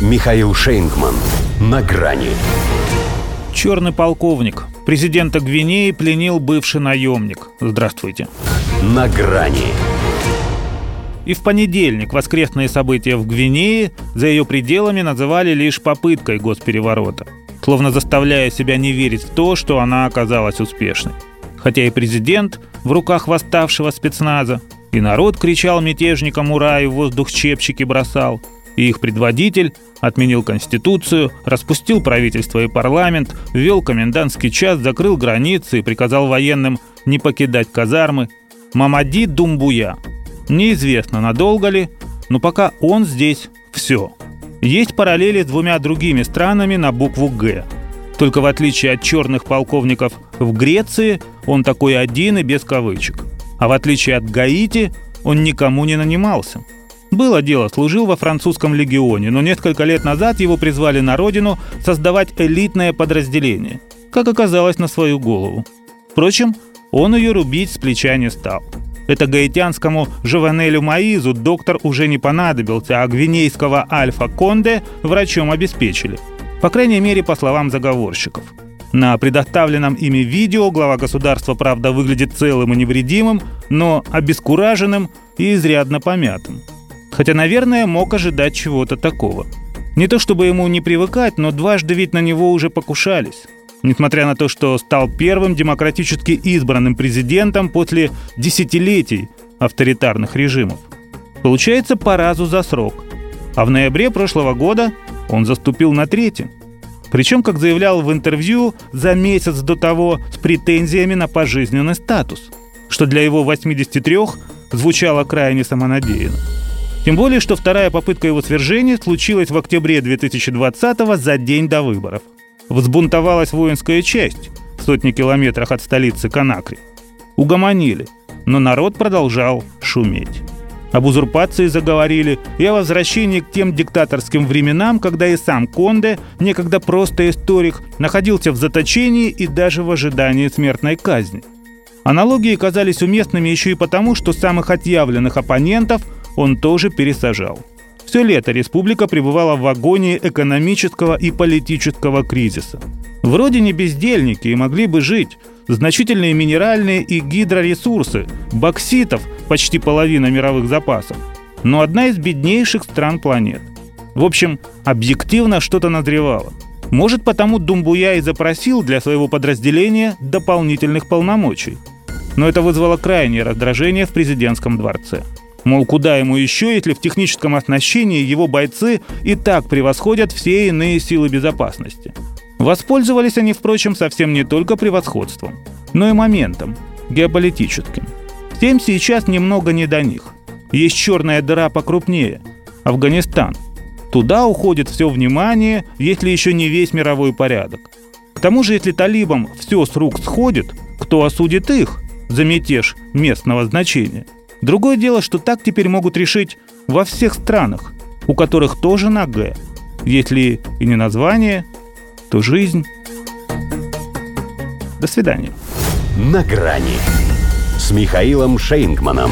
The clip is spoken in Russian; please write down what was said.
Михаил Шейнгман. На грани. Черный полковник. Президента Гвинеи пленил бывший наемник. Здравствуйте. На грани. И в понедельник воскресные события в Гвинее за ее пределами называли лишь попыткой госпереворота, словно заставляя себя не верить в то, что она оказалась успешной. Хотя и президент в руках восставшего спецназа, и народ кричал мятежникам «Ура!» и в воздух чепчики бросал – и их предводитель отменил Конституцию, распустил правительство и парламент, ввел комендантский час, закрыл границы и приказал военным не покидать казармы. Мамади Думбуя. Неизвестно, надолго ли, но пока он здесь все. Есть параллели с двумя другими странами на букву «Г». Только в отличие от черных полковников в Греции, он такой один и без кавычек. А в отличие от Гаити, он никому не нанимался – было дело, служил во французском легионе, но несколько лет назад его призвали на родину создавать элитное подразделение. Как оказалось, на свою голову. Впрочем, он ее рубить с плеча не стал. Это гаитянскому Жованелю Маизу доктор уже не понадобился, а гвинейского Альфа Конде врачом обеспечили. По крайней мере, по словам заговорщиков. На предоставленном ими видео глава государства, правда, выглядит целым и невредимым, но обескураженным и изрядно помятым. Хотя, наверное, мог ожидать чего-то такого. Не то чтобы ему не привыкать, но дважды ведь на него уже покушались. Несмотря на то, что стал первым демократически избранным президентом после десятилетий авторитарных режимов. Получается по разу за срок. А в ноябре прошлого года он заступил на третий. Причем, как заявлял в интервью, за месяц до того с претензиями на пожизненный статус, что для его 83 звучало крайне самонадеянно. Тем более, что вторая попытка его свержения случилась в октябре 2020-го за день до выборов. Взбунтовалась воинская часть в сотни километрах от столицы Канакри. Угомонили, но народ продолжал шуметь. Об узурпации заговорили и о возвращении к тем диктаторским временам, когда и сам Конде, некогда просто историк, находился в заточении и даже в ожидании смертной казни. Аналогии казались уместными еще и потому, что самых отъявленных оппонентов – он тоже пересажал. Все лето республика пребывала в агонии экономического и политического кризиса. Вроде не бездельники и могли бы жить. Значительные минеральные и гидроресурсы, бокситов почти половина мировых запасов. Но одна из беднейших стран планет. В общем, объективно что-то назревало. Может, потому Думбуя и запросил для своего подразделения дополнительных полномочий. Но это вызвало крайнее раздражение в президентском дворце. Мол, куда ему еще, если в техническом оснащении его бойцы и так превосходят все иные силы безопасности. Воспользовались они, впрочем, совсем не только превосходством, но и моментом, геополитическим. Всем сейчас немного не до них. Есть черная дыра покрупнее – Афганистан. Туда уходит все внимание, если еще не весь мировой порядок. К тому же, если талибам все с рук сходит, кто осудит их за мятеж местного значения – Другое дело, что так теперь могут решить во всех странах, у которых тоже на «Г». Если и не название, то жизнь. До свидания. На грани с Михаилом Шейнгманом.